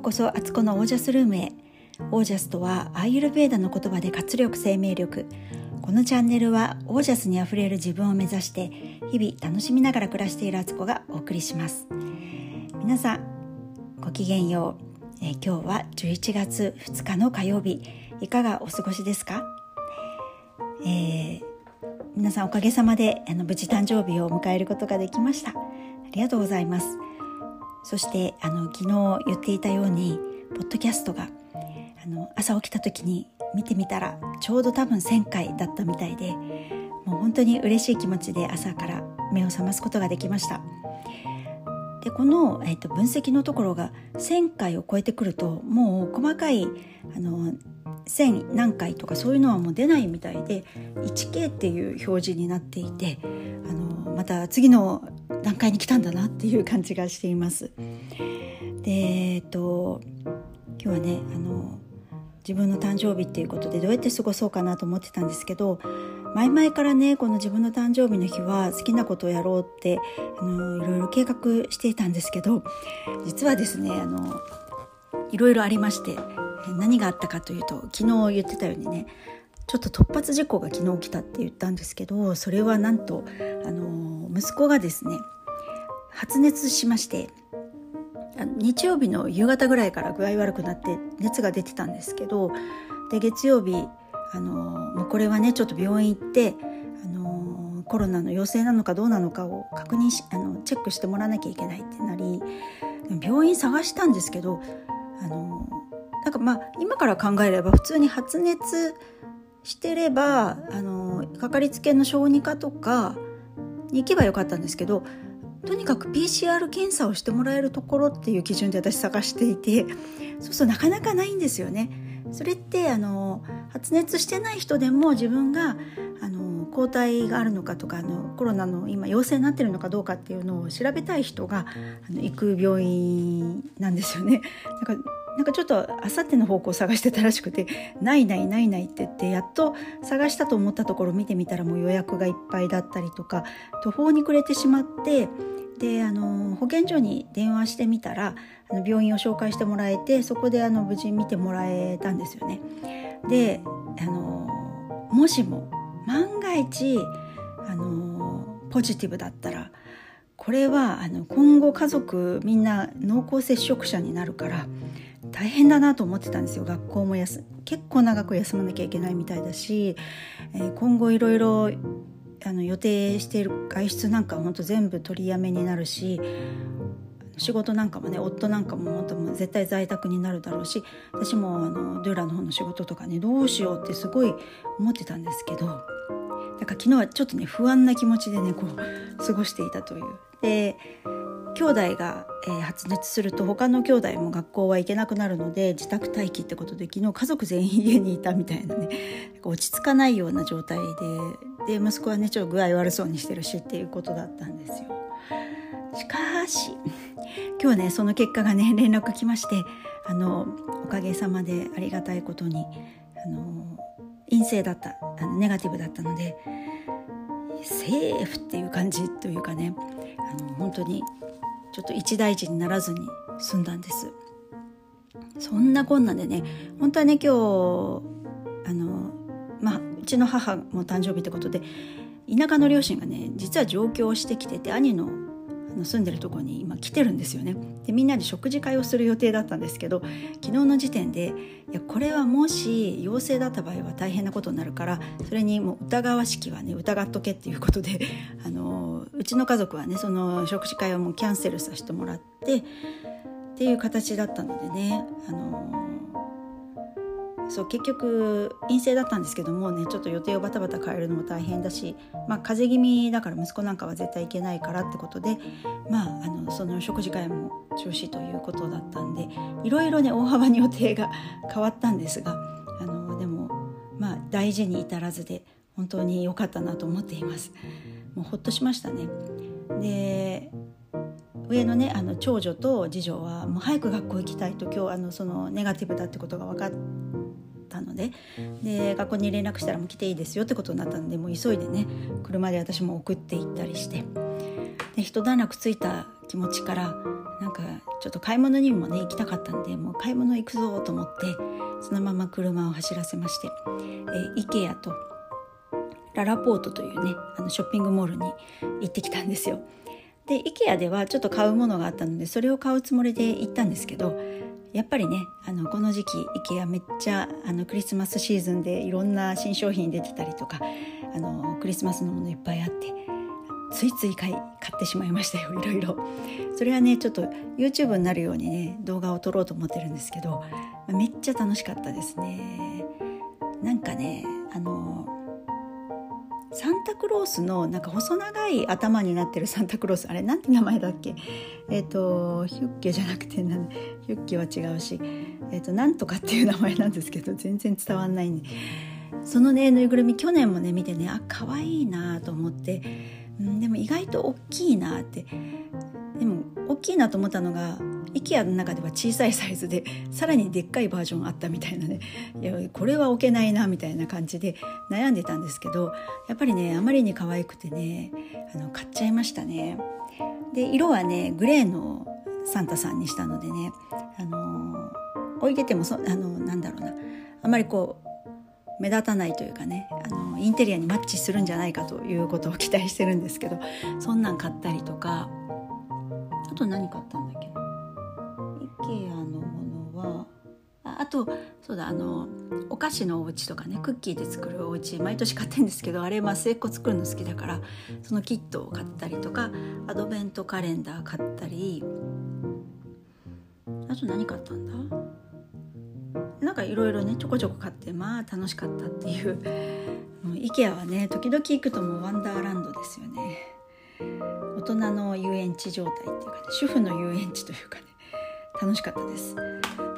うこそアツコのオージャスルームへ。オージャスとはアーユルベーダの言葉で活力生命力。このチャンネルはオージャスにあふれる自分を目指して日々楽しみながら暮らしているアツコがお送りします。皆さんごきげんよう、え、今日は11月2日の火曜日。いかがお過ごしですか、えー、皆さんおかげさまであの無事誕生日を迎えることができました。ありがとうございます。そしてあの昨日言っていたようにポッドキャストがあの朝起きた時に見てみたらちょうど多分1,000回だったみたいでもう本当に嬉しい気持ちで朝から目を覚ますことができました。でこの、えーと、分析のところが1,000回を超えてくるともう細かいあの1,000何回とかそういうのはもう出ないみたいで 1K っていう表示になっていてあのまた次の段階に来たんだなっていう感じがしています。でえっと今日はねあの自分の誕生日っていうことでどうやって過ごそうかなと思ってたんですけど前々からねこの自分の誕生日の日は好きなことをやろうってあのいろいろ計画していたんですけど実はですねあのいろいろありまして何があったかというと昨日言ってたようにねちょっと突発事故が昨日起きたって言ったんですけどそれはなんとあの息子がですね発熱しまして日曜日の夕方ぐらいから具合悪くなって熱が出てたんですけどで月曜日あのもうこれはねちょっと病院行ってあのコロナの陽性なのかどうなのかを確認しあのチェックしてもらわなきゃいけないってなり病院探したんですけどあのなんかまあ今から考えれば普通に発熱してればあのかかりつけの小児科とかに行けばよかったんですけどとにかく PCR 検査をしてもらえるところっていう基準で私探していてそうするとなかなかないんですよね。それってあの発熱してない人でも自分があの抗体があるのかとかあのコロナの今陽性になってるのかどうかっていうのを調べたい人があの行く病院なんですよね。なんかなんかちょっとあさっての方向を探してたらしくて「ないないないない」って言ってやっと探したと思ったところ見てみたらもう予約がいっぱいだったりとか途方に暮れてしまってであの保健所に電話してみたらあの病院を紹介してもらえてそこであの無事見てもらえたんですよね。であのもしも万が一あのポジティブだったらこれはあの今後家族みんな濃厚接触者になるから大変だなと思ってたんですよ学校も結構長く休まなきゃいけないみたいだし、えー、今後いろいろあの予定している外出なんかは本当全部取りやめになるし仕事なんかもね夫なんかも本当も絶対在宅になるだろうし私もあのドゥーラの方の仕事とかねどうしようってすごい思ってたんですけどだから昨日はちょっとね不安な気持ちでねこう過ごしていたという。で兄弟が、えー、発熱すると他の兄弟も学校は行けなくなるので自宅待機ってことで昨日家族全員家にいたみたいなね落ち着かないような状態でで息子はねちょっと具合悪そうにしてるしっていうことだったんですよ。しかし今日ねその結果がね 連絡来ましてあのおかげさまでありがたいことにあの陰性だったあのネガティブだったのでセーフっていう感じというかねあの本当にちょっと一大事にならずに済んだんですそんなこんなでね本当はね今日あのまあちの母も誕生日ってことで田舎の両親がね実は上京してきてて兄の住んでるとこに今来てるんですよね。でみんなで食事会をする予定だったんですけど昨日の時点でいやこれはもし陽性だった場合は大変なことになるからそれにもう疑わしきはね疑っとけっていうことで あのうちの家族はねその食事会はもうキャンセルさせてもらってっていう形だったのでねあのそう結局陰性だったんですけどもねちょっと予定をバタバタ変えるのも大変だし、まあ、風邪気味だから息子なんかは絶対行けないからってことで、まあ、あのその食事会も中止ということだったんでいろいろね大幅に予定が 変わったんですがあのでも、まあ、大事に至らずで本当に良かったなと思っています。もうほっとしましたねで上のねあの長女と次女はもう早く学校行きたいと今日あのそのネガティブだってことが分かっのでで学校に連絡したらもう来ていいですよってことになったんでもう急いでね車で私も送って行ったりしてで一段落ついた気持ちからなんかちょっと買い物にもね行きたかったんでもう買い物行くぞと思ってそのまま車を走らせまして、えー、IKEA とララポートというねあのショッピングモールに行ってきたんですよ。で IKEA ではちょっと買うものがあったのでそれを買うつもりで行ったんですけどやっぱりねあのこの時期 IKEA めっちゃあのクリスマスシーズンでいろんな新商品出てたりとかあのクリスマスのものいっぱいあってついつい買い買ってしまいましたよ いろいろ。それはねちょっと YouTube になるようにね動画を撮ろうと思ってるんですけどめっちゃ楽しかったですね。なんかねあのサンタクロースのなんか細長い頭になってるサンタクロース。あれなんて名前だっけ？えっ、ー、とヒュッケじゃなくてなヒュッケは違うしえっ、ー、となんとかっていう名前なんですけど全然伝わんないんで。そのねぬいぐるみ去年もね見てねあ可愛いなと思って。うんでも意外と大きいなって。でも大きいなと思ったのが IKEA の中では小さいサイズでさらにでっかいバージョンあったみたいなね。いやこれは置けないなみたいな感じで悩んでたんですけどやっぱりねあまりに可愛くてねあの買っちゃいましたね。で色はねグレーのサンタさんにしたのでね、あの置いててもそあのなんだろうな。あまりこう目立たないというかねあのインテリアにマッチするんじゃないかということを期待してるんですけどそんなん買ったりとかあと何買ったんだとそうだあのお菓子のお家とかねクッキーで作るお家毎年買ってるんですけどあれまあ末っ子作るの好きだからそのキットを買ったりとかアドベントカレンダー買ったりあと何買ったんだ？なんかいろいろねちょこちょこ買ってまあ楽しかったっていうもう IKEA はね時々行くともうワンダーランドですよね。大人の遊園地状態っていうかね主婦の遊園地というかね楽しかったです。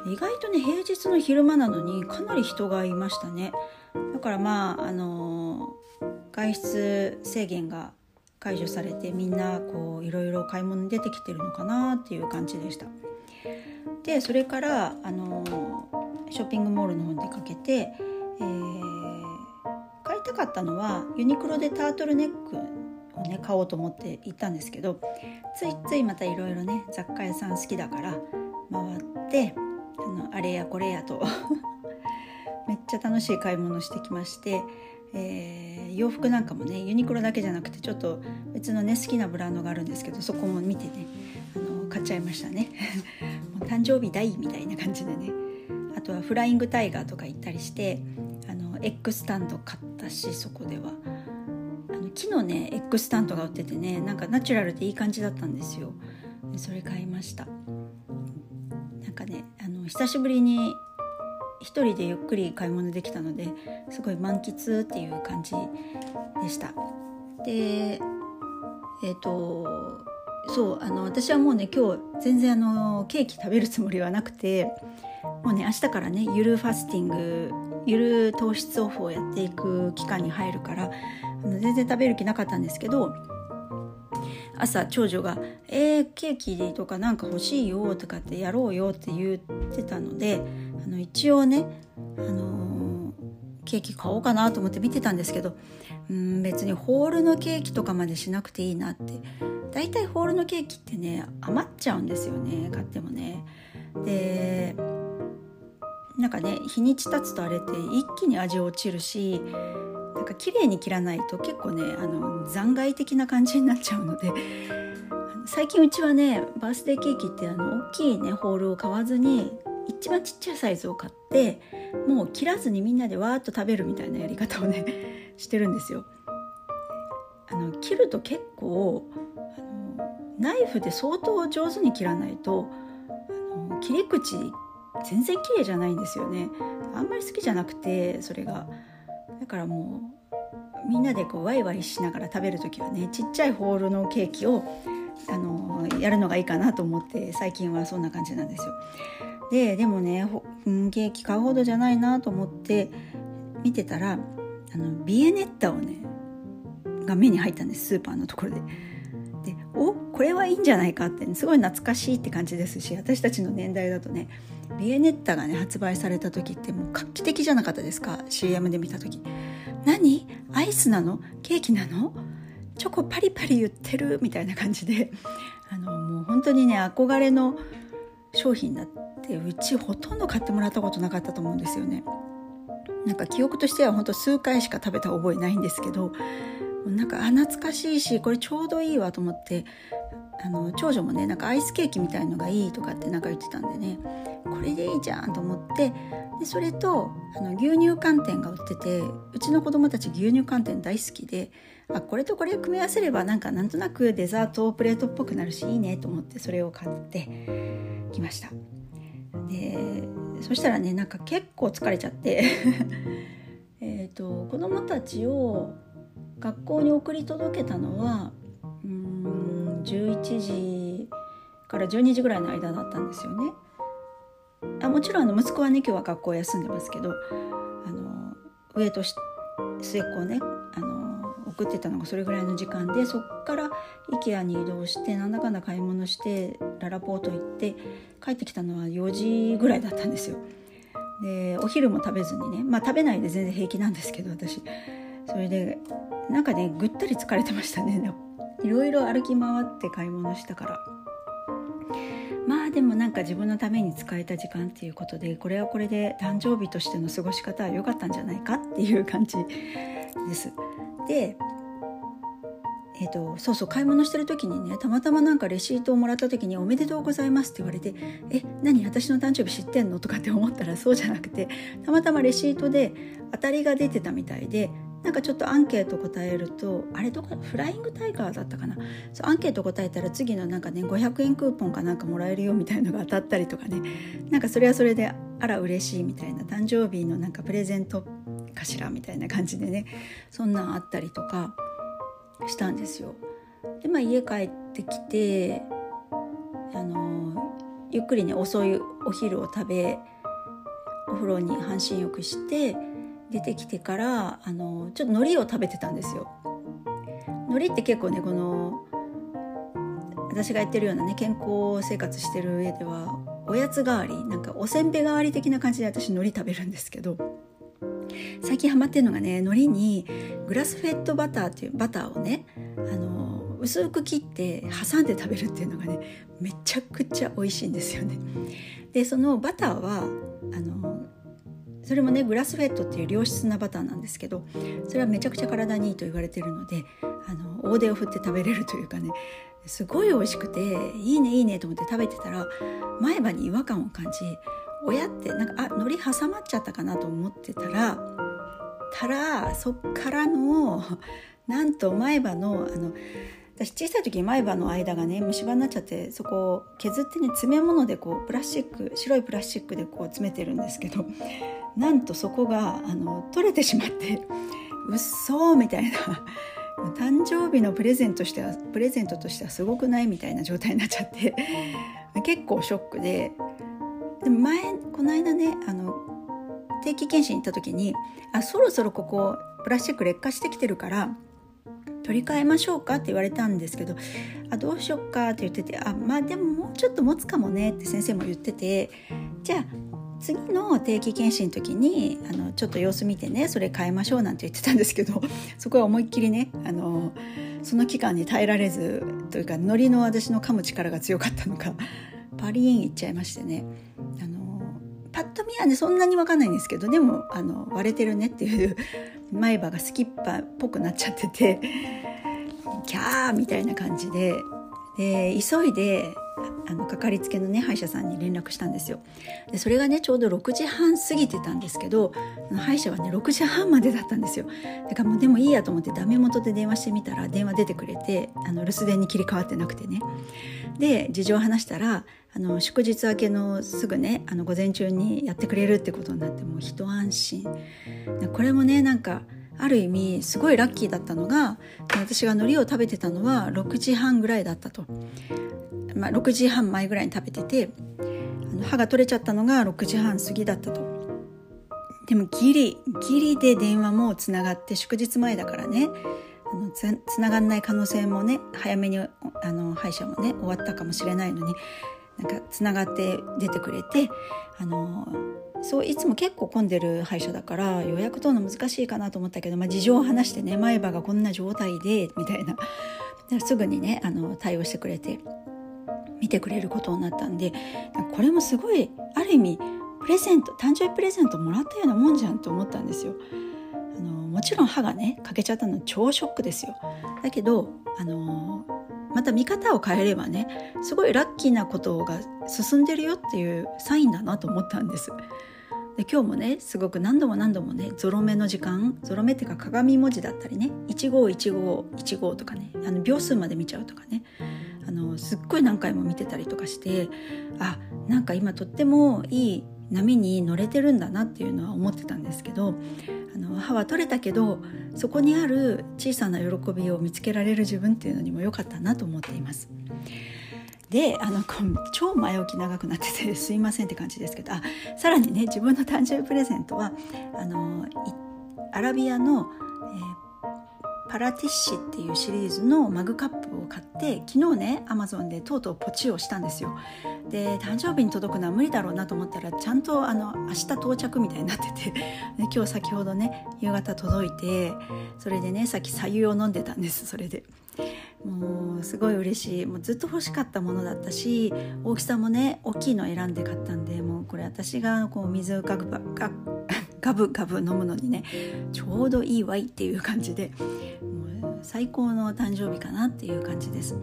意外とね平日の昼間なのにかなり人がいましたね。だからまああの外出制限が解除されてみんなこういろいろ買い物に出てきてるのかなっていう感じでした。でそれからあのショッピングモールの方に出かけて、えー、買いたかったのはユニクロでタートルネックをね買おうと思って行ったんですけどついついまたいろいろね雑貨屋さん好きだから回ってあれやこれやと。めっちゃ楽しい買い物してきまして、えー、洋服なんかもねユニクロだけじゃなくてちょっと別のね好きなブランドがあるんですけどそこも見てねあの買っちゃいましたね。もう誕生日大みたいな感じでね。あとはフライングタイガーとか行ったりしてあのエッグスタンド買ったしそこでは。あの木のねエッグスタンドが売っててねなんかナチュラルでいい感じだったんですよ。それ買いました。なんかね久しぶりに一人でゆっくり買い物できたのですごい満喫っていう感じでした。でえっ、ー、とそうあの私はもうね今日全然あのケーキ食べるつもりはなくてもうね明日からねゆるファスティングゆる糖質オフをやっていく期間に入るからあの全然食べる気なかったんですけど朝長女が「えー、ケーキとかなんか欲しいよ」とかってやろうよって言ってたのであの一応ね、あのー、ケーキ買おうかなと思って見てたんですけどうん別にホールのケーキとかまでしなくていいなって大体ホールのケーキってね余っちゃうんですよね買ってもね。でなんかね日にち経つとあれって一気に味落ちるしなんか綺麗に切らないと結構ねあの残骸的な感じになっちゃうので最近うちはねバースデーケーキってあの大きいねホールを買わずに一番ちっちゃいサイズを買ってもう切らずにみんなでわーっと食べるみたいなやり方をね してるんですよ。あの切ると結構あのナイフで相当上手に切らないとあの切り口全然綺麗じゃないんですよね。あんまり好きじゃなくてそれが。だからもうみんなでこうワイワイしながら食べる時はねちっちゃいホールのケーキをあのやるのがいいかなと思って最近はそんな感じなんですよ。ででもねケーキ買うほどじゃないなと思って見てたらあのビエネッタをねが目に入ったんですスーパーのところで。おこれはいいんじゃないかって、すごい懐かしいって感じですし私たちの年代だとねビエネッタがね発売された時ってもう画期的じゃなかったですか CM で見た時。何？アイスなの？ケーキなの？チョコパリパリ言ってる？みたいな感じで。あのもう本当にね憧れの商品だってうちほとんど買ってもらったことなかったと思うんですよね。なんか記憶としては本当数回しか食べた覚えないんですけどなんかあ懐かしいしこれちょうどいいわと思ってあの長女もねなんかアイスケーキみたいのがいいとかってなんか言ってたんでね。これでいいじゃんと思ってでそれとあの牛乳寒天が売っててうちの子供たち牛乳寒天大好きであこれとこれ組み合わせればなんかなんとなくデザートプレートっぽくなるしいいねと思ってそれを買ってきました。でそしたらねなんか結構疲れちゃって。えと子供たちを学校に送り届けたのはうん11時から12時ぐらいの間だったんですよね。あもちろんあの息子はね今日は学校休んでますけどあの上と末っ子をねあの送ってたのがそれぐらいの時間でそっから IKEA に移動してなんだかんだ買い物してララポート行って帰ってきたのは4時ぐらいだったんですよ。でお昼も食べずにねまあ食べないで全然平気なんですけど私それでなんかねぐったり疲れてましたね。いろいろ歩き回って買い物したから。まあでもなんか自分のために使えた時間っていうことでこれはこれで誕生日としての過ごし方は良かったんじゃないかっていう感じ です。でえーと、そうそう買い物してる時にねたまたまなんかレシートをもらった時に「おめでとうございます」って言われて「え何私の誕生日知ってんの?」とかって思ったらそうじゃなくてたまたまレシートで当たりが出てたみたいでなんかちょっとアンケート答えるとあれどこフライングタイガーだったかな？そうアンケート答えたら次のなんかね500円クーポンかなんかもらえるよみたいのが当たったりとかね。なんかそれはそれであら嬉しいみたいな。誕生日のなんかプレゼントかしらみたいな感じでね。そんなんあったりとかしたんですよ。でまあ家帰ってきてあのゆっくりね遅いお昼を食べお風呂に半身浴して出てきてからあのちょっと海苔を食べてたんですよ。海苔って結構ねこの私が言ってるようなね健康生活してる上ではおやつ代わりなんかおせんべい代わり的な感じで私海苔食べるんですけど最近ハマってるのがね海苔にグラスフェッドバターっていうバターをねあの薄く切って挟んで食べるっていうのがねめちゃくちゃ美味しいんですよね。でそのバターはあのそれもねグラスフェットっていう良質なバターなんですけどそれはめちゃくちゃ体にいいと言われてるのであの大手を振って食べれるというかねすごい美味しくていいねいいねと思って食べてたら前歯に違和感を感じ親ってなんかあ海苔挟まっちゃったかなと思ってたらたらそっからのなんと前歯のあの私小さい時前歯の間がね虫歯になっちゃってそこを削ってね詰め物でこうプラスチック白いプラスチックでこう詰めてるんですけどなんとそこがあの取れてしまってうっそーみたいな。誕生日のプレゼントとしてはプレゼントとしてはすごくないみたいな状態になっちゃって結構ショックででも前この間ねあの定期検診行った時にあそろそろここプラスチック劣化してきてるから取り替えましょうかって言われたんですけどあどうしよっかって言っててあまあでももうちょっと持つかもねって先生も言っててじゃあ次の定期検診の時にあのちょっと様子見てねそれ変えましょうなんて言ってたんですけど そこは思いっきりねあのその期間に耐えられずというか海苔の私の噛む力が強かったのか パリーンいっちゃいましてね。あのパッと見はねそんなに分かんないんですけどでもあの割れてるねっていう 前歯がスキッパっぽくなっちゃっててキャーみたいな感じで。で急いであのかかりつけのね歯医者さんに連絡したんですよ。でそれがねちょうど6時半過ぎてたんですけど歯医者はね6時半までだったんですよ。だからもうでもいいやと思ってダメ元で電話してみたら電話出てくれてあの留守電に切り替わってなくてね。で事情を話したらあの祝日明けのすぐねあの午前中にやってくれるってことになってもう一安心。これもねなんかある意味すごいラッキーだったのが私が海苔を食べてたのは6時半ぐらいだったと。まあ、6時半前ぐらいに食べてて歯が取れちゃったのが6時半過ぎだったと。でもギリギリで電話もつながって祝日前だからねあのつつながんない可能性もね早めにあの歯医者もね終わったかもしれないのになんかつながって出てくれてあのそういつも結構混んでる歯医者だから予約取るの難しいかなと思ったけど、まあ、事情を話してね前歯がこんな状態でみたいなすぐにねあの対応してくれて見てくれることになったんでこれもすごいある意味プレゼント誕生日プレゼントもらったようなもんじゃんと思ったんですよ。あのもちろん歯がね欠けちゃったの超ショックですよ。だけどあのまた見方を変えればねすごいラッキーなことが進んでるよっていうサインだなと思ったんです。で今日もねすごく何度も何度もねゾロ目の時間ゾロ目っていうか鏡文字だったりね151515とかねあの秒数まで見ちゃうとかねあのすっごい何回も見てたりとかしてあなんか今とってもいい波に乗れてるんだなっていうのは思ってたんですけどあの歯は取れたけどそこにある小さな喜びを見つけられる自分っていうのにも良かったなと思っています。であの超前置き長くなってて すいませんって感じですけどあさらにね自分の誕生日プレゼントはあのアラビアの、えーパラティッシっていうシリーズのマグカップを買って昨日ねアマゾンでとうとうポチをしたんですよ。で誕生日に届くのは無理だろうなと思ったらちゃんとあの明日到着みたいになってて 今日先ほどね夕方届いてそれでねさっき白湯を飲んでたんですそれで。もうすごい嬉しいもうずっと欲しかったものだったし大きさもね大きいの選んで買ったんでもうこれ私がこう水をガブガ ガブガブ飲むのにねちょうどいいわいっていう感じでもう最高の誕生日かなっていう感じです。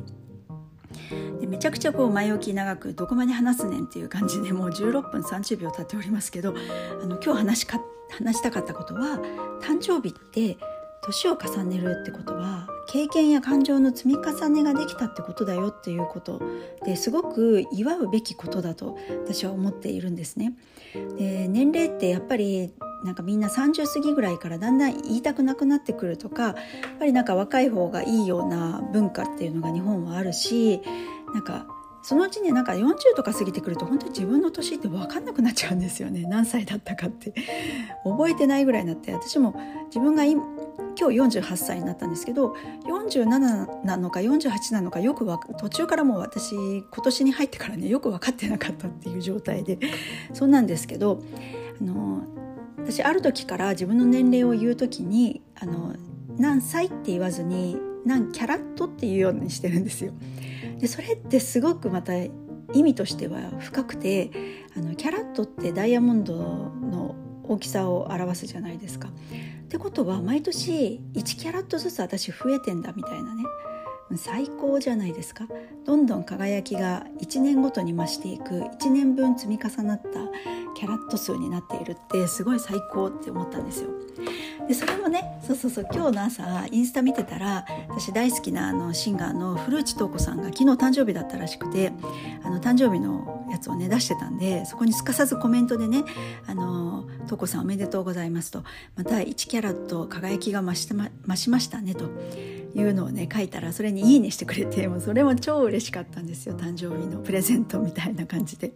でめちゃくちゃこう前置き長くどこまで話すねんっていう感じでもう16分30秒経っておりますけどあの今日話しか話したかったことは誕生日って年を重ねるってことは経験や感情の積み重ねができたってことだよっていうことですごく祝うべきことだと私は思っているんですね。で年齢ってやっぱりなんかみんな30過ぎぐらいからだんだん言いたくなくなってくるとかやっぱりなんか若い方がいいような文化っていうのが日本はあるしなんかそのうちねなんか40とか過ぎてくると本当に自分の年って分かんなくなっちゃうんですよね。何歳だったかって。覚えてないぐらいになって私も自分が今日48歳になったんですけど47なのか48なのかよく途中からもう私今年に入ってからねよく分かってなかったっていう状態で。そうなんですけどあの私ある時から自分の年齢を言う時にあの何歳って言わずに何キャラットっていうようにしてるんですよ。でそれってすごくまた意味としては深くてあのキャラットってダイヤモンドの大きさを表すじゃないですか。ってことは毎年1キャラットずつ私増えてんだみたいなね最高じゃないですかどんどん輝きが1年ごとに増していく1年分積み重なったキャラット数になっているってすごい最高って思ったんですよ。でそれもねそうそうそう今日の朝インスタ見てたら私大好きなあのシンガーの古内東子さんが昨日誕生日だったらしくてあの誕生日のやつをね出してたんでそこにすかさずコメントでね「あの東子さんおめでとうございます」と「また1キャラと輝きが増しま増しましたね」と。いうのをね書いたらそれに「いいね」してくれてもうそれも超嬉しかったんですよ誕生日のプレゼントみたいな感じで。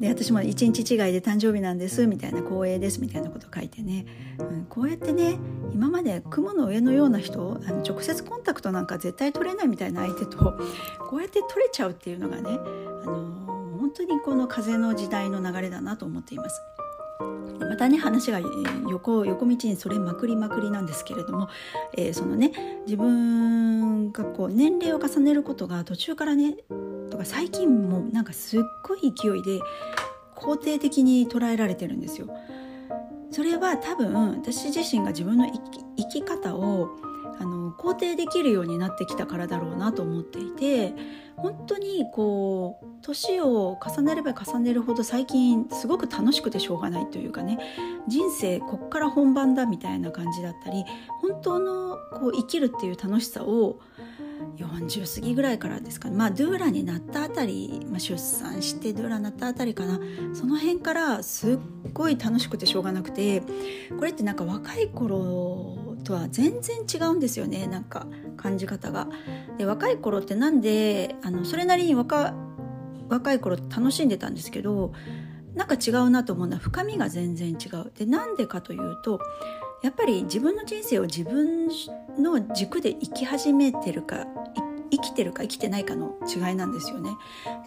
で私も1日違いで誕生日なんですみたいな光栄ですみたいなこと書いてね、うん、こうやってね今まで雲の上のような人あの直接コンタクトなんか絶対取れないみたいな相手とこうやって取れちゃうっていうのがねあの本当にこの風の時代の流れだなと思っています。またね話が横横道にそれまくりまくりなんですけれども、えー、そのね自分がこう年齢を重ねることが途中からねとか最近もなんかすっごい勢いで肯定的に捉えられてるんですよ。それは多分私自身が自分の生き方をあの肯定できるようになってきたからだろうなと思っていて本当にこう年を重ねれば重ねるほど最近すごく楽しくてしょうがないというかね。人生こっから本番だみたいな感じだったり本当のこう生きるっていう楽しさを40過ぎぐらいからですかね。まあドゥーラになったあたり、まあ、出産してドゥーラになったあたりかな。その辺からすっごい楽しくてしょうがなくてこれってなんか若い頃とは全然違うんですよね。なんか感じ方が。で若い頃ってなんであのそれなりに若若い頃楽しんでたんですけどなんか違うなと思うのは深みが全然違う。でなんでかというとやっぱり自分の人生を自分の軸で生き始めてるか生きてるか生きてないかの違いなんですよね。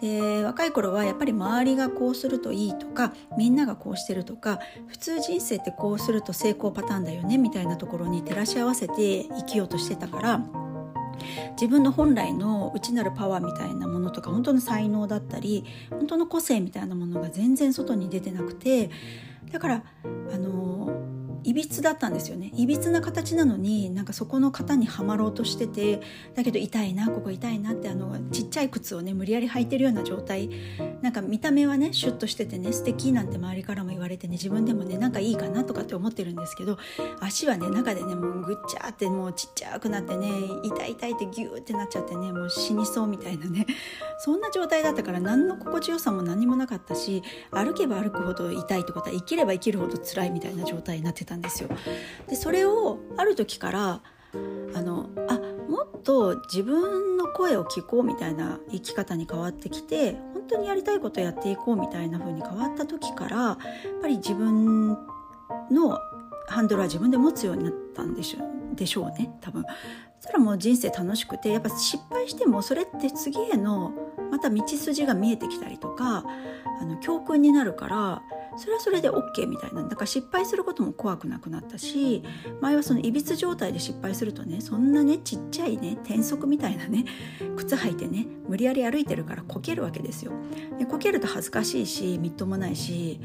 で若い頃はやっぱり周りがこうするといいとかみんながこうしてるとか普通人生ってこうすると成功パターンだよねみたいなところに照らし合わせて生きようとしてたから自分の本来の内なるパワーみたいなものとか本当の才能だったり本当の個性みたいなものが全然外に出てなくてだからあのいびつだったんですよね。いびつな形なのになんかそこの型にはまろうとしててだけど痛いなここ痛いなってあのちっちゃい靴をね無理やり履いてるような状態。なんか見た目はねシュッとしててね素敵なんて周りからも言われてね自分でもねなんかいいかなとかって思ってるんですけど足はね中でねもうぐっちゃってもうちっちゃくなってね痛い痛いってギューってなっちゃってねもう死にそうみたいなねそんな状態だったから何の心地よさも何もなかったし歩けば歩くほど痛いってことは生きれば生きるほど辛いみたいな状態になってたたんですよ。でそれをある時からあのあもっと自分の声を聞こうみたいな生き方に変わってきて本当にやりたいことやっていこうみたいな風に変わった時からやっぱり自分のハンドルは自分で持つようになったんでしょでしょうね多分。そしたらもう人生楽しくてやっぱ失敗してもそれって次へのまた道筋が見えてきたりとかあの教訓になるからそれはそれで OK みたいなだから失敗することも怖くなくなったし前はそのいびつ状態で失敗するとねそんなねちっちゃいね転足みたいなね 靴履いてね無理やり歩いてるからこけるわけですよ。でこけると恥ずかしいしみっともないし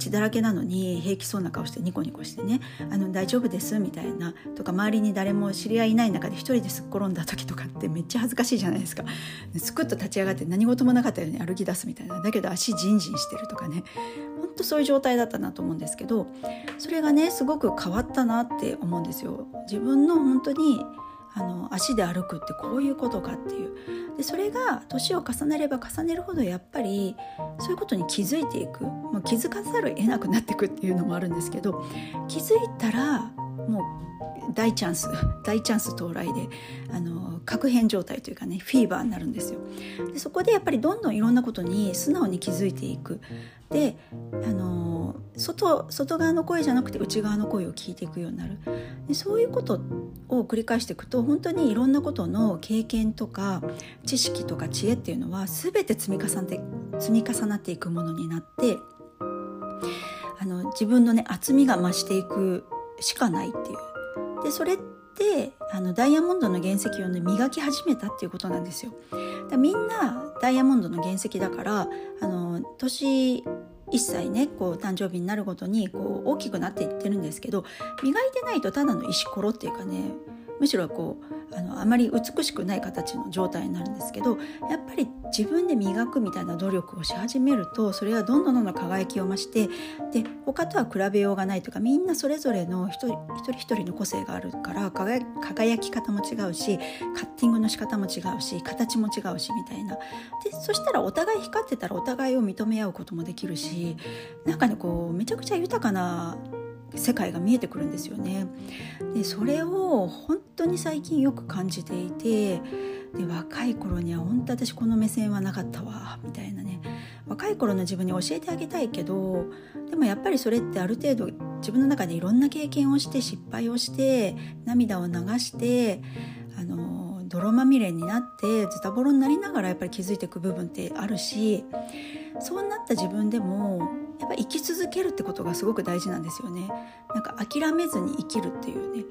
血だらけなのに平気そうな顔してニコニコしてね「あの大丈夫です」みたいなとか周りに誰も知り合いいない中で一人ですっ転んだ時とかってめっちゃ恥ずかしいじゃないですか。すくっと立ち上がって何事もなかったように歩き出すみたいな。だけど足ジンジンしてるとかね。ほんとそういう状態だったなと思うんですけどそれがねすごく変わったなって思うんですよ。自分の本当にあの足で歩くってこういうことかっていう。でそれが年を重ねれば重ねるほどやっぱりそういうことに気づいていく、まあ、気づかざるを得なくなっていくっていうのもあるんですけど気づいたらもう大チャンス 大チャンス到来であの確変状態というかねフィーバーになるんですよ。でそこでやっぱりどんどんいろんなことに素直に気づいていく。であの外外側の声じゃなくて内側の声を聞いていくようになる。でそういうことを繰り返していくと本当にいろんなことの経験とか知識とか知恵っていうのは全て積み重ねて積み重なっていくものになってあの自分のね厚みが増していくしかないっていう。でそれってあのダイヤモンドの原石をね磨き始めたっていうことなんですよ。だみんなダイヤモンドの原石だからあの年1歳ねこう誕生日になるごとにこう大きくなっていってるんですけど磨いてないとただの石ころっていうかねむしろこうあのあまり美しくない形の状態になるんですけどやっぱり自分で磨くみたいな努力をし始めるとそれはどんどんどんどん輝きを増してで他とは比べようがないというかみんなそれぞれの一人一人一人の個性があるから輝き方も違うしカッティングの仕方も違うし形も違うしみたいな。でそしたらお互い光ってたらお互いを認め合うこともできるしなんかねこうめちゃくちゃ豊かな世界が見えてくるんですよね。でそれを本当に最近よく感じていてで若い頃には本当私この目線はなかったわみたいなね若い頃の自分に教えてあげたいけどでもやっぱりそれってある程度自分の中でいろんな経験をして失敗をして涙を流してあの泥まみれになってズタボロになりながらやっぱり気づいていく部分ってあるしそうなった自分でもやっぱ生き続けるってことがすごく大事なんですよね。なんか諦めずに生きるっていうね。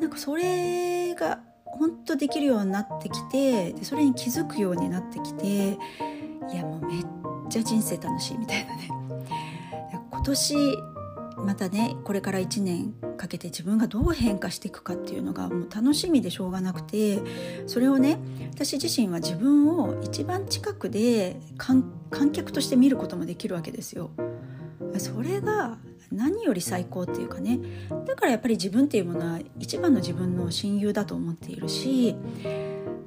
なんかそれが本当できるようになってきてでそれに気づくようになってきていやもうめっちゃ人生楽しいみたいなね。今年またねこれから1年かけて自分がどう変化していくかっていうのがもう楽しみでしょうがなくてそれをね私自身は自分を一番近くで観客として見ることもできるわけですよ。それが何より最高っていうかね。だからやっぱり自分っていうものは一番の自分の親友だと思っているし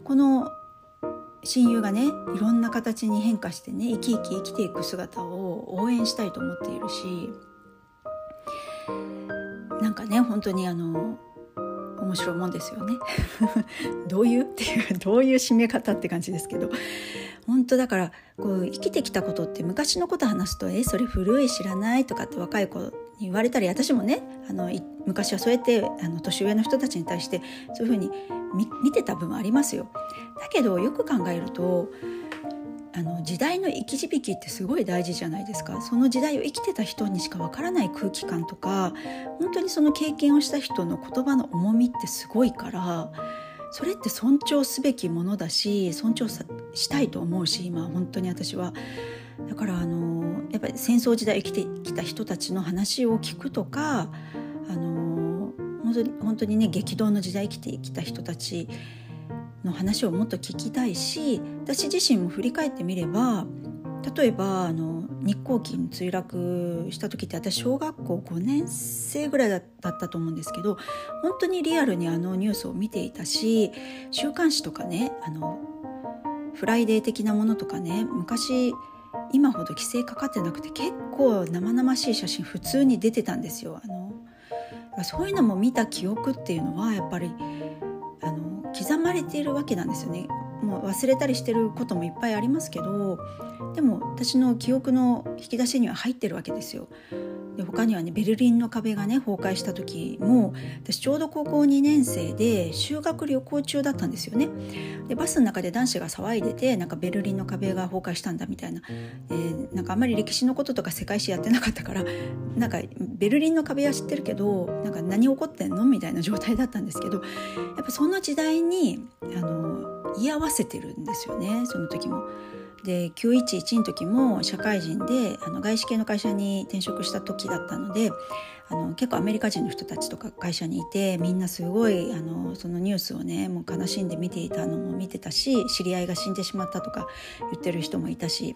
この親友がねいろんな形に変化してね生き生き生きていく姿を応援したいと思っているしなんかね本当にあの面白いもんですよね。どういう？っていうどういう締め方って感じですけど。本当だからこう生きてきたことって昔のこと話すと「えそれ古い知らない?」とかって若い子に言われたり私もねあの昔はそうやってあの年上の人たちに対してそういうふうに見てた部分ありますよ。だけどよく考えるとあの時代の生き字引ってすごい大事じゃないですかその時代を生きてた人にしかわからない空気感とか本当にその経験をした人の言葉の重みってすごいからそれって尊重すべきものだし尊重したいと思うし今本当に私は。だからあのやっぱり戦争時代生きてきた人たちの話を聞くとかあの本当に本当にね激動の時代生きてきた人たちの話をもっと聞きたいし私自身も振り返ってみれば例えばあの日航機に墜落した時って私小学校5年生ぐらいだったと思うんですけど本当にリアルにあのニュースを見ていたし週刊誌とかねあのフライデー的なものとかね昔今ほど規制かかってなくて結構生々しい写真普通に出てたんですよ。あのそういうのも見た記憶っていうのはやっぱりあの刻まれているわけなんですよね。もう忘れたりしてることもいっぱいありますけどでも私の記憶の引き出しには入ってるわけですよ。で他にはねベルリンの壁がね崩壊した時も私ちょうど高校2年生で修学旅行中だったんですよね。でバスの中で男子が騒いでてなんかベルリンの壁が崩壊したんだみたいな、えー、なんかあんまり歴史のこととか世界史やってなかったからなんかベルリンの壁は知ってるけどなんか何起こってんのみたいな状態だったんですけどやっぱその時代にあの居合わせてるんですよねその時も。で911の時も社会人であの外資系の会社に転職した時だったのであの結構アメリカ人の人たちとか会社にいてみんなすごいあのそのニュースをねもう悲しんで見ていたのも見てたし知り合いが死んでしまったとか言ってる人もいたし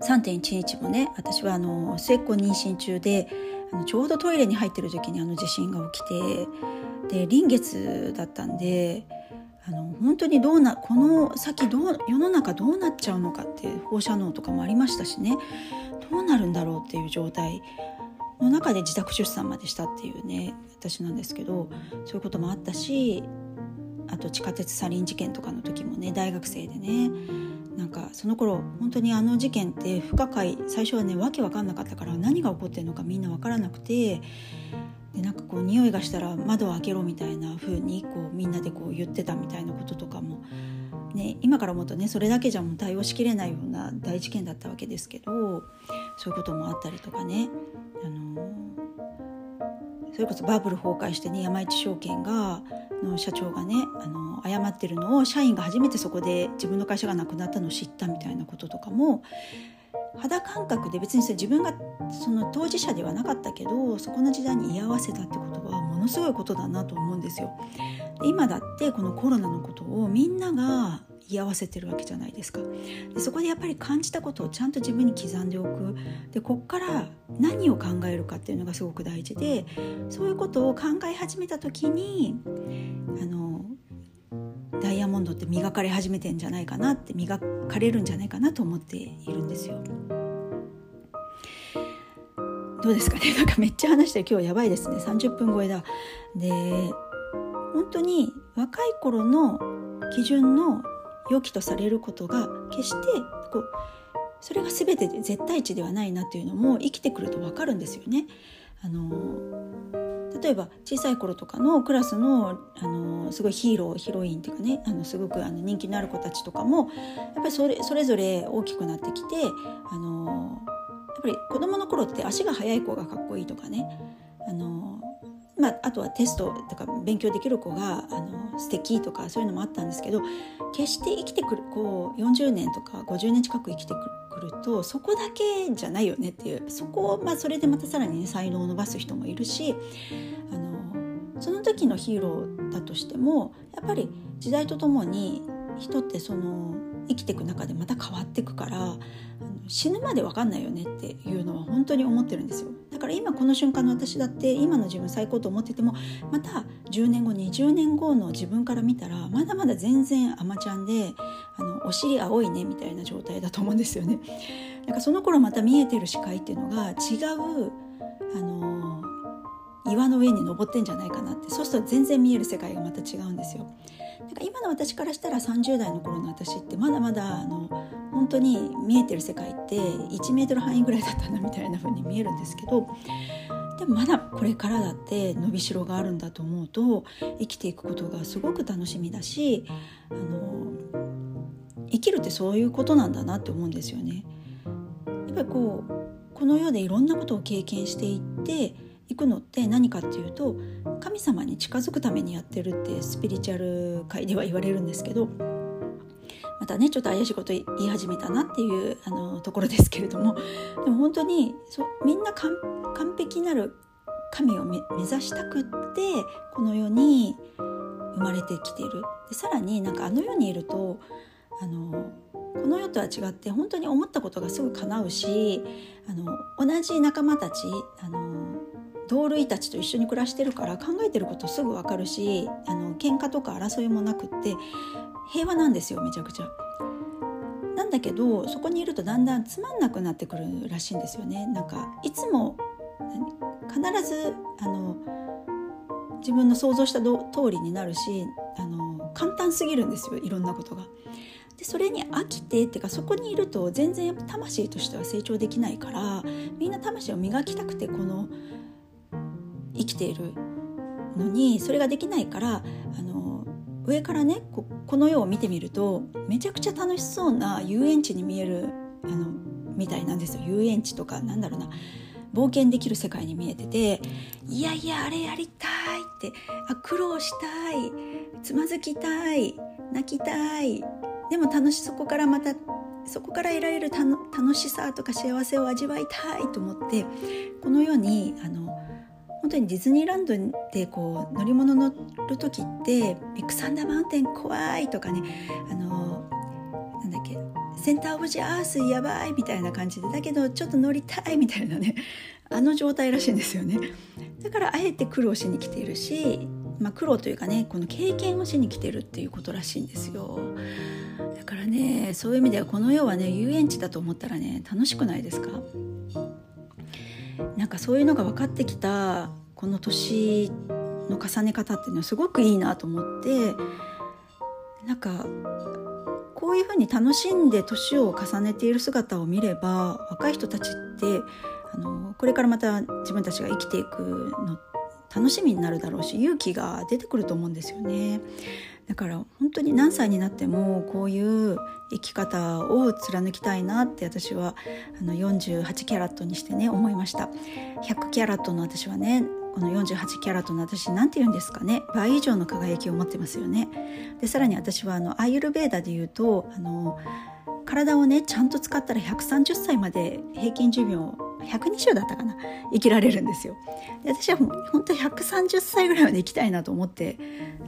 3.11もね私はあの末っ子妊娠中であのちょうどトイレに入ってる時にあの地震が起きてで臨月だったんで。あの本当にどうなこの先どう世の中どうなっちゃうのかって放射能とかもありましたしね。どうなるんだろうっていう状態の中で自宅出産までしたっていうね私なんですけどそういうこともあったしあと地下鉄サリン事件とかの時もね大学生でねなんかその頃本当にあの事件って不可解最初はねわけわかんなかったから何が起こってるのかみんなわからなくてでなんかこう匂いがしたら窓を開けろみたいな風にこうみんなでこう言ってたみたいなこととかも、ね、今から思うとねそれだけじゃもう対応しきれないような大事件だったわけですけどそういうこともあったりとかね、あのそれこそバブル崩壊してね山一証券がの社長がねあの謝ってるのを社員が初めてそこで自分の会社がなくなったのを知ったみたいなこととかも肌感覚で別に自分がその当事者ではなかったけどそこの時代に居合わせたってことはものすごいことだなと思うんですよ。で今だってこのコロナのことをみんなが居合わせてるわけじゃないですかでそこでやっぱり感じたことをちゃんと自分に刻んでおくでこっから何を考えるかっていうのがすごく大事でそういうことを考え始めた時にあのダイヤモンドって磨かれ始めてんじゃないかなって磨かれるんじゃないかなと思っているんですよ。どうですかね なんかめっちゃ話して今日やばいですね30分超えだ。で本当に若い頃の基準の良きとされることが決してこうそれが全てで絶対値ではないなっていうのも生きてくると分かるんですよね。あの例えば小さい頃とかのクラスのあのすごいヒーローヒロインっていうかねあのすごくあの人気のある子たちとかもやっぱりそれそれぞれ大きくなってきてあのっぱり子供の頃って足が速い子がかっこいいとかね。あの、まあ、あとはテストとか勉強できる子があの素敵とかそういうのもあったんですけど決して生きてくるこう40年とか50年近く生きてくるとそこだけじゃないよねっていう。そこを、まあ、それでまたさらに、ね、才能を伸ばす人もいるしあのその時のヒーローだとしてもやっぱり時代とともに人ってその生きていく中でまた変わっていくから死ぬまで分かんないよねっていうのは本当に思ってるんですよ。だから今この瞬間の私だって今の自分最高と思っててもまた10年後20年後の自分から見たらまだまだ全然甘ちゃんであのお尻青いねみたいな状態だと思うんですよね。なんかその頃また見えてる視界っていうのが違うあの岩の上に登ってんじゃないかなって。そうすると全然見える世界がまた違うんですよ。だか今の私からしたら30代の頃の私ってまだまだあの本当に見えてる世界って1メートル範囲ぐらいだったなみたいな風に見えるんですけどでもまだこれからだって伸びしろがあるんだと思うと生きていくことがすごく楽しみだしあの生きるってそういうことなんだなって思うんですよね。やっぱりこうこの世でいろんなことを経験していっていくのって何かっていうと神様に近づくためにやってるってスピリチュアル界では言われるんですけどまたねちょっと怪しいこと言い始めたなっていうあのところですけれどもでも本当にそみんな完璧なる神を目指したくってこの世に生まれてきている。でさらになんかあの世にいるとあのこの世とは違って本当に思ったことがすぐ叶うしあの同じ仲間たちあの同類たちと一緒に暮らしてるから考えてることすぐ分かるしあの喧嘩とか争いもなくって平和なんですよめちゃくちゃ。なんだけどそこにいるとだんだんつまんなくなってくるらしいんですよね。なんかいつも必ずあの自分の想像した通りになるしあの簡単すぎるんですよいろんなことが。でそれに飽きてっていうかそこにいると全然やっぱ魂としては成長できないからみんな魂を磨きたくてこの生きているのにそれができないからあの上からねここの世を見てみるとめちゃくちゃ楽しそうな遊園地に見えるあのみたいなんですよ。遊園地とかなんだろうな冒険できる世界に見えてていやいやあれやりたいってあ苦労したいつまずきたい泣きたいでも楽しそこからまたそこから得られる楽しさとか幸せを味わいたいと思ってこの世にあの本当にディズニーランドでこう乗り物乗る時ってビッグサンダーマウンテン怖いとかねあのなんだっけセンターオブジアースやばいみたいな感じでだけどちょっと乗りたいみたいなね あの状態らしいんですよね。だからあえて苦労しに来ているし、まあ、苦労というかねこの経験をしに来てるっていうことらしいんですよ。だからねそういう意味ではこの世はね遊園地だと思ったらね楽しくないですか？なんかそういうのが分かってきたこの年の重ね方っていうのはすごくいいなと思ってなんかこういうふうに楽しんで年を重ねている姿を見れば若い人たちってあのこれからまた自分たちが生きていくの楽しみになるだろうし勇気が出てくると思うんですよね。だから本当に何歳になってもこういう生き方を貫きたいなって私はあの48キャラットにしてね思いました。100キャラットの私はねこの48キャラットの私何て言うんですかね。倍以上の輝きを持ってますよね。でさらに私はあのアイユルベーダで言うとあの体をねちゃんと使ったら130歳まで平均寿命120だったかな。生きられるんですよ。で私は本当130歳ぐらいまで生きたいなと思って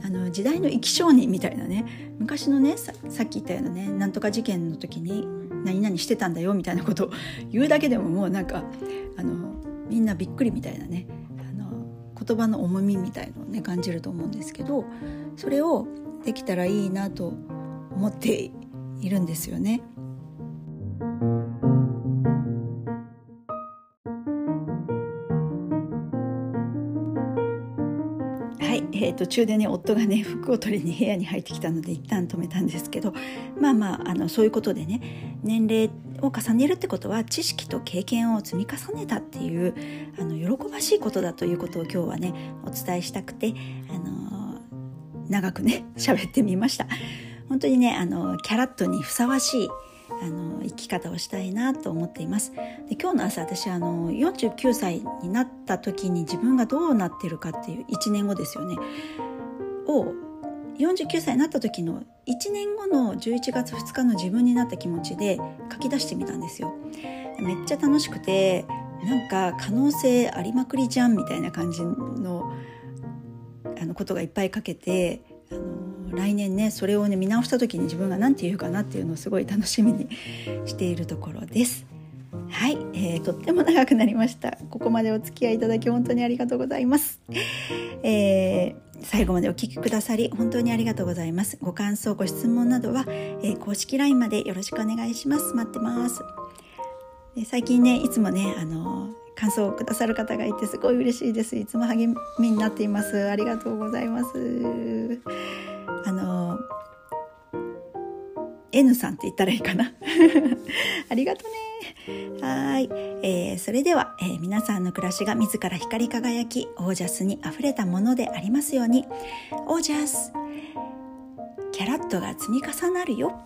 あの時代の生き証人みたいなね昔のねさっき言ったようなねなんとか事件の時に何々してたんだよみたいなことを言うだけでももうなんかあのみんなびっくりみたいなねあの言葉の重みみたいのをね感じると思うんですけどそれをできたらいいなと思っているんですよね。ー、途中でね夫がね服を取りに部屋に入ってきたので一旦止めたんですけどまあまああのそういうことでね年齢を重ねるってことは知識と経験を積み重ねたっていうあの喜ばしいことだということを今日はねお伝えしたくて、あの長くね喋ってみました。本当にねあのキャラットにふさわしいあの生き方をしたいなと思っています。で今日の朝私あの49歳になった時に自分がどうなってるかっていう1年後ですよね。を49歳になった時の1年後の11月2日の自分になった気持ちで書き出してみたんですよ。めっちゃ楽しくてなんか可能性ありまくりじゃんみたいな感じのあのことがいっぱい書けて来年ねそれをね見直した時に自分が何て言うかなっていうのをすごい楽しみにしているところです。はい、えー、とっても長くなりました。ここまでお付き合いいただき本当にありがとうございます。えー、最後までお聴きくださり本当にありがとうございます。ご感想、ご質問などは、えー、公式 LINE までよろしくお願いします。待ってます。最近ねいつもねあの感想をくださる方がいてすごい嬉しいです。いつも励みになっています。ありがとうございます。あの N さんって言ったらいいかな ありがとねはい、えー、それでは、えー、皆さんの暮らしが自ら光り輝きオージャスにあふれたものでありますようにオージャスキャラットが積み重なるよ